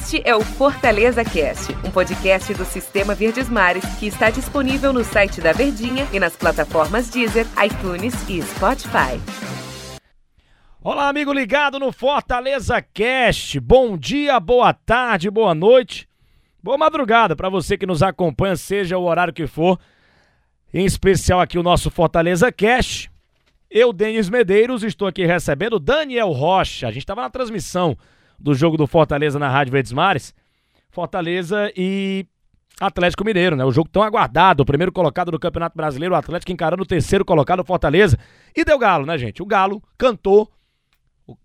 Este é o Fortaleza Cast, um podcast do Sistema Verdes Mares que está disponível no site da Verdinha e nas plataformas Deezer, iTunes e Spotify. Olá, amigo ligado no Fortaleza Cast. Bom dia, boa tarde, boa noite, boa madrugada para você que nos acompanha, seja o horário que for. Em especial aqui o nosso Fortaleza Cast. Eu, Denis Medeiros, estou aqui recebendo Daniel Rocha. A gente estava na transmissão do jogo do Fortaleza na Rádio Verdes Mares. Fortaleza e Atlético Mineiro, né? O jogo tão aguardado, o primeiro colocado do Campeonato Brasileiro, o Atlético encarando o terceiro colocado, o Fortaleza. E deu galo, né, gente? O Galo cantou,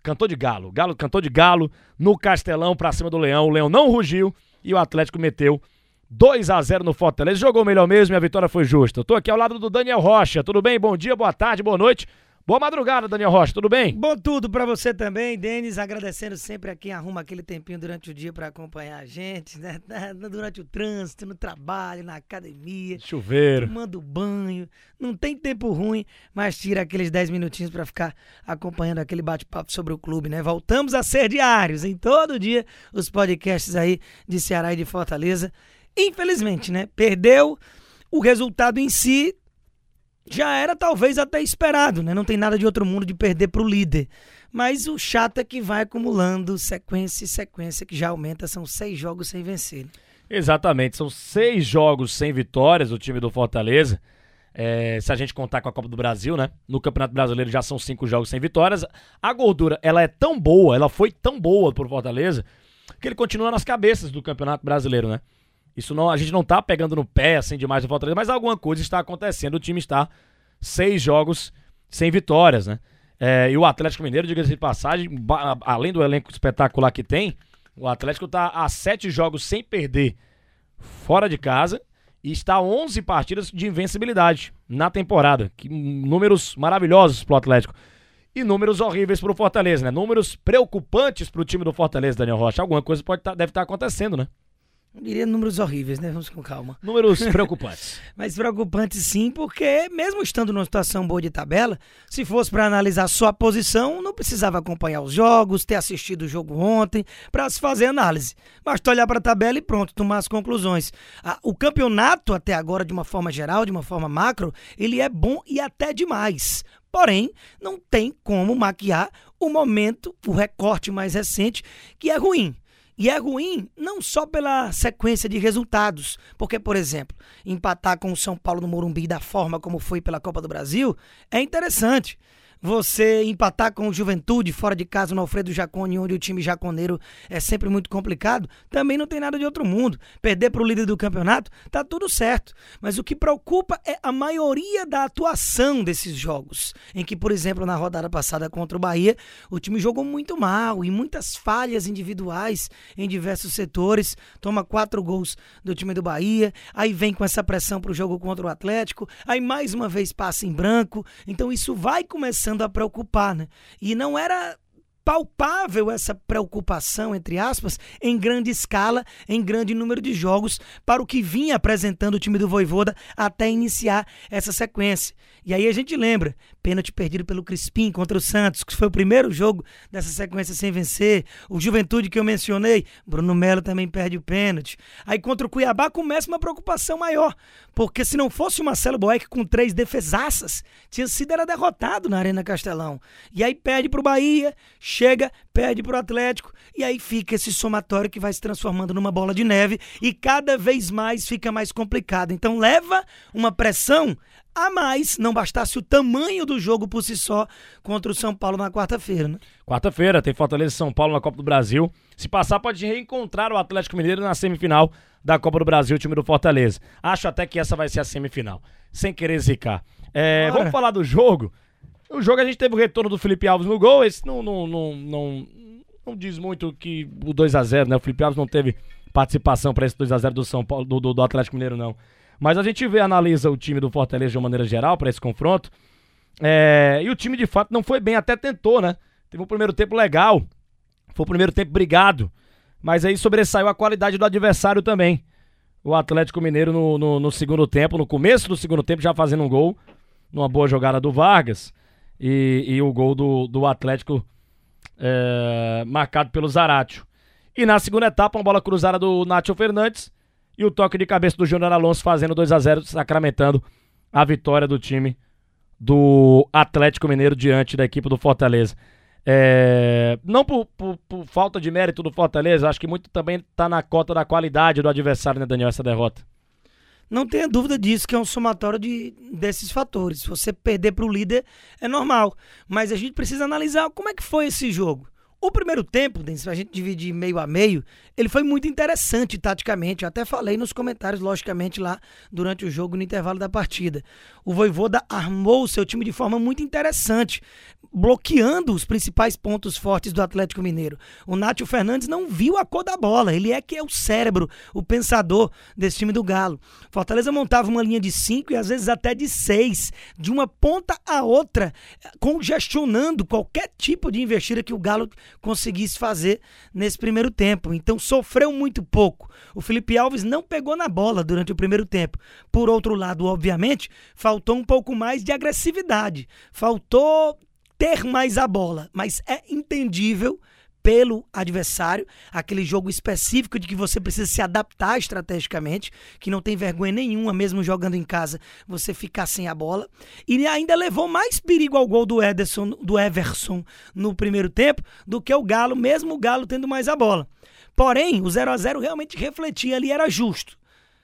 cantou de galo, o Galo cantou de galo no Castelão pra cima do Leão. O Leão não rugiu e o Atlético meteu 2 a 0 no Fortaleza. Jogou melhor mesmo e a vitória foi justa. Eu tô aqui ao lado do Daniel Rocha. Tudo bem? Bom dia, boa tarde, boa noite. Boa madrugada, Daniel Rocha, tudo bem? Bom tudo para você também, Denis. Agradecendo sempre a quem arruma aquele tempinho durante o dia para acompanhar a gente, né? Durante o trânsito, no trabalho, na academia. Chuveiro. Tomando banho. Não tem tempo ruim, mas tira aqueles 10 minutinhos para ficar acompanhando aquele bate-papo sobre o clube, né? Voltamos a ser diários em todo dia os podcasts aí de Ceará e de Fortaleza. Infelizmente, né? Perdeu o resultado em si já era talvez até esperado, né? Não tem nada de outro mundo de perder para o líder. Mas o chato é que vai acumulando sequência e sequência, que já aumenta, são seis jogos sem vencer. Exatamente, são seis jogos sem vitórias o time do Fortaleza. É, se a gente contar com a Copa do Brasil, né? No Campeonato Brasileiro já são cinco jogos sem vitórias. A gordura, ela é tão boa, ela foi tão boa pro Fortaleza, que ele continua nas cabeças do Campeonato Brasileiro, né? Isso não, a gente não tá pegando no pé assim demais do Fortaleza, mas alguma coisa está acontecendo. O time está seis jogos sem vitórias, né? É, e o Atlético Mineiro, diga-se de passagem, além do elenco espetacular que tem, o Atlético está a sete jogos sem perder fora de casa e está a 11 partidas de invencibilidade na temporada. Que números maravilhosos para o Atlético. E números horríveis para o Fortaleza, né? Números preocupantes para o time do Fortaleza, Daniel Rocha. Alguma coisa pode tá, deve estar tá acontecendo, né? Eu diria números horríveis, né? Vamos com calma. Números preocupantes. Mas preocupantes sim, porque mesmo estando numa situação boa de tabela, se fosse para analisar sua posição, não precisava acompanhar os jogos, ter assistido o jogo ontem, para se fazer análise. Basta olhar para a tabela e pronto, tomar as conclusões. O campeonato, até agora, de uma forma geral, de uma forma macro, ele é bom e até demais. Porém, não tem como maquiar o momento, o recorte mais recente, que é ruim. E é ruim não só pela sequência de resultados, porque, por exemplo, empatar com o São Paulo no Morumbi da forma como foi pela Copa do Brasil é interessante você empatar com o Juventude fora de casa no Alfredo Jacone, onde o time jaconeiro é sempre muito complicado, também não tem nada de outro mundo. Perder para o líder do campeonato, tá tudo certo. Mas o que preocupa é a maioria da atuação desses jogos, em que, por exemplo, na rodada passada contra o Bahia, o time jogou muito mal e muitas falhas individuais em diversos setores, toma quatro gols do time do Bahia, aí vem com essa pressão para o jogo contra o Atlético, aí mais uma vez passa em branco, então isso vai começando começando a preocupar, né? E não era palpável essa preocupação, entre aspas, em grande escala, em grande número de jogos, para o que vinha apresentando o time do Voivoda até iniciar essa sequência. E aí a gente lembra, pênalti perdido pelo Crispim contra o Santos, que foi o primeiro jogo dessa sequência sem vencer. O Juventude que eu mencionei, Bruno Melo também perde o pênalti. Aí contra o Cuiabá começa uma preocupação maior, porque se não fosse o Marcelo Boeck com três defesaças, tinha sido era derrotado na Arena Castelão. E aí perde para o Bahia, chega, perde para o Atlético, e aí fica esse somatório que vai se transformando numa bola de neve e cada vez mais fica mais complicado. Então leva uma pressão a mais, não bastasse o tamanho do jogo por si só contra o São Paulo na quarta-feira, né? Quarta-feira tem Fortaleza e São Paulo na Copa do Brasil. Se passar, pode reencontrar o Atlético Mineiro na semifinal da Copa do Brasil, o time do Fortaleza. Acho até que essa vai ser a semifinal, sem querer zicar. É, vamos falar do jogo. O jogo a gente teve o retorno do Felipe Alves no gol. Esse não, não, não, não, não diz muito que o 2 a 0 né? O Felipe Alves não teve participação para esse 2 a 0 do São Paulo, do, do, do Atlético Mineiro, não. Mas a gente vê, analisa o time do Fortaleza de uma maneira geral para esse confronto. É, e o time de fato não foi bem, até tentou, né? Teve um primeiro tempo legal. Foi o primeiro tempo brigado. Mas aí sobressaiu a qualidade do adversário também. O Atlético Mineiro no, no, no segundo tempo, no começo do segundo tempo, já fazendo um gol. Numa boa jogada do Vargas. E, e o gol do, do Atlético é, marcado pelo Zaratio. E na segunda etapa, uma bola cruzada do Nacho Fernandes e o toque de cabeça do Júnior Alonso fazendo 2 a 0 sacramentando a vitória do time do Atlético Mineiro diante da equipe do Fortaleza. É, não por, por, por, falta de mérito do Fortaleza, acho que muito também está na cota da qualidade do adversário, né, Daniel, essa derrota. Não tenha dúvida disso, que é um somatório de, desses fatores. Se você perder para o líder, é normal. Mas a gente precisa analisar como é que foi esse jogo. O primeiro tempo, se a gente dividir meio a meio, ele foi muito interessante taticamente. Eu até falei nos comentários, logicamente, lá durante o jogo, no intervalo da partida. O Voivoda armou o seu time de forma muito interessante bloqueando os principais pontos fortes do Atlético Mineiro. O Nátio Fernandes não viu a cor da bola, ele é que é o cérebro, o pensador desse time do Galo. Fortaleza montava uma linha de cinco e às vezes até de seis, de uma ponta a outra, congestionando qualquer tipo de investida que o Galo conseguisse fazer nesse primeiro tempo. Então sofreu muito pouco. O Felipe Alves não pegou na bola durante o primeiro tempo. Por outro lado, obviamente, faltou um pouco mais de agressividade. Faltou ter mais a bola, mas é entendível pelo adversário, aquele jogo específico de que você precisa se adaptar estrategicamente, que não tem vergonha nenhuma, mesmo jogando em casa, você ficar sem a bola. E ainda levou mais perigo ao gol do Ederson, do Everson no primeiro tempo do que o Galo, mesmo o Galo tendo mais a bola. Porém, o 0 a 0 realmente refletia ali, era justo.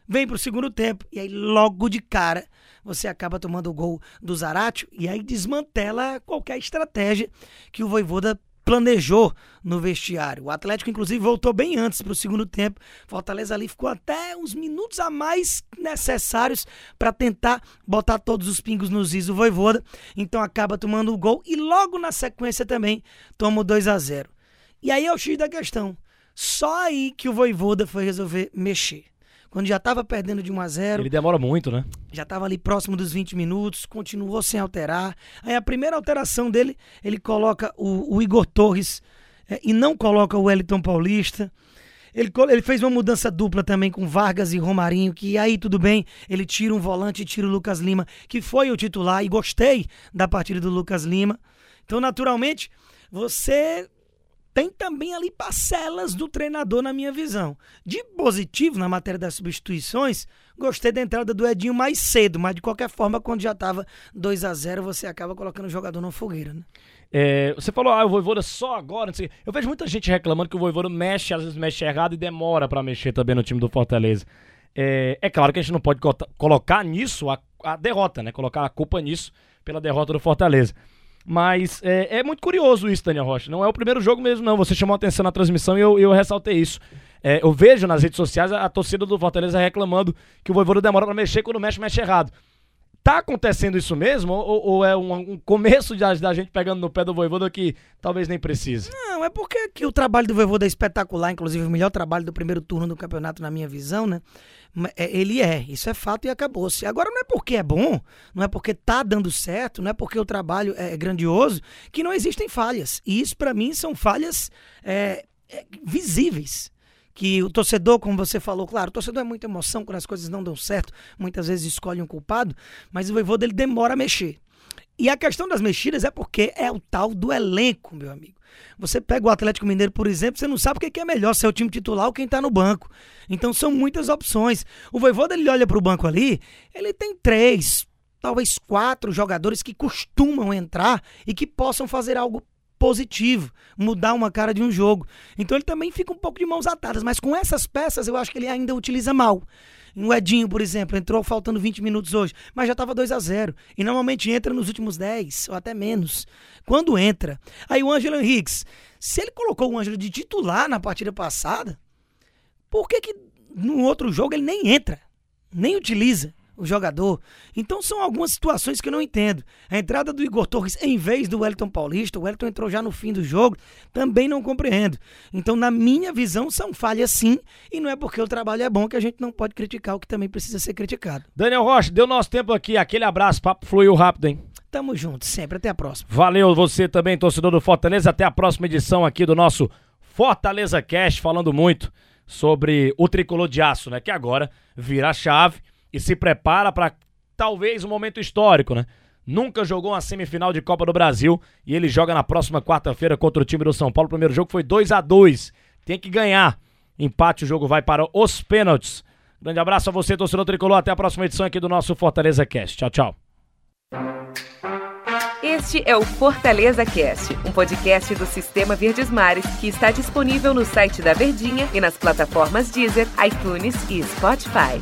Vem para o segundo tempo e aí logo de cara você acaba tomando o gol do Zarate e aí desmantela qualquer estratégia que o Voivoda planejou no vestiário. O Atlético, inclusive, voltou bem antes para o segundo tempo. Fortaleza ali ficou até uns minutos a mais necessários para tentar botar todos os pingos nos is do Voivoda. Então acaba tomando o gol e logo na sequência também toma o 2 a 0 E aí é o X da questão. Só aí que o Voivoda foi resolver mexer quando já estava perdendo de 1 a 0 Ele demora muito, né? Já estava ali próximo dos 20 minutos, continuou sem alterar. Aí a primeira alteração dele, ele coloca o, o Igor Torres é, e não coloca o Wellington Paulista. Ele, ele, fez uma mudança dupla também com Vargas e Romarinho, que aí tudo bem, ele tira um volante e tira o Lucas Lima, que foi o titular, e gostei da partida do Lucas Lima. Então, naturalmente, você tem também ali parcelas do treinador, na minha visão. De positivo, na matéria das substituições, gostei da entrada do Edinho mais cedo, mas de qualquer forma, quando já estava 2 a 0 você acaba colocando o jogador na fogueira, né? É, você falou, ah, o Voivoda só agora, Eu vejo muita gente reclamando que o Voivoda mexe, às vezes mexe errado e demora para mexer também no time do Fortaleza. É, é, claro que a gente não pode colocar nisso a, a derrota, né? Colocar a culpa nisso pela derrota do Fortaleza. Mas é, é, muito curioso isso, Daniel Rocha. Não é o primeiro jogo mesmo, não. Você chamou atenção na transmissão e eu, eu ressaltei isso. É, eu vejo nas redes sociais a, a, torcida do Fortaleza reclamando que o Voivoda demora para mexer, quando mexe, mexe errado. Tá acontecendo isso mesmo? Ou, ou é um, um começo de, da gente pegando no pé do Voivoda que talvez nem precise? Não, é porque que o trabalho do Voivoda é espetacular, inclusive o melhor trabalho do primeiro turno do campeonato, na minha visão, né? É, ele é, isso é fato e acabou-se. Agora não é porque é bom, não é porque tá dando certo, não é porque o trabalho é grandioso, que não existem falhas. E isso, para mim, são falhas é, é, visíveis que o torcedor, como você falou, claro, o torcedor é muita emoção quando as coisas não dão certo, muitas vezes escolhe um culpado, mas o Voivoda dele demora a mexer. E a questão das mexidas é porque é o tal do elenco, meu amigo. Você pega o Atlético Mineiro, por exemplo, você não sabe o que é melhor, se é o time titular ou quem está no banco. Então são muitas opções. O Voivoda, ele olha para o banco ali, ele tem três, talvez quatro jogadores que costumam entrar e que possam fazer algo positivo, mudar uma cara de um jogo. Então ele também fica um pouco de mãos atadas, mas com essas peças eu acho que ele ainda utiliza mal. O Edinho, por exemplo, entrou faltando 20 minutos hoje, mas já estava 2 a 0 E normalmente entra nos últimos 10, ou até menos. Quando entra. Aí o Ângelo Henriques, se ele colocou o Ângelo de titular na partida passada, por que, que no outro jogo ele nem entra? Nem utiliza? O jogador. Então são algumas situações que eu não entendo. A entrada do Igor Torres em vez do Wellington Paulista, o Wellington entrou já no fim do jogo, também não compreendo. Então, na minha visão, são falhas sim, e não é porque o trabalho é bom que a gente não pode criticar o que também precisa ser criticado. Daniel Rocha, deu nosso tempo aqui, aquele abraço, papo fluiu rápido, hein? Tamo junto, sempre, até a próxima. Valeu você também, torcedor do Fortaleza, até a próxima edição aqui do nosso Fortaleza Cast, falando muito sobre o tricolor de aço, né? Que agora vira a chave e se prepara para talvez um momento histórico, né? Nunca jogou uma semifinal de Copa do Brasil e ele joga na próxima quarta-feira contra o time do São Paulo. O primeiro jogo foi 2 a 2 tem que ganhar. Empate, o jogo vai para os pênaltis. Grande abraço a você, torcedor tricolor. Até a próxima edição aqui do nosso Fortaleza Cast. Tchau, tchau. Este é o Fortaleza Cast, um podcast do Sistema Verdes Mares que está disponível no site da Verdinha e nas plataformas Deezer, iTunes e Spotify.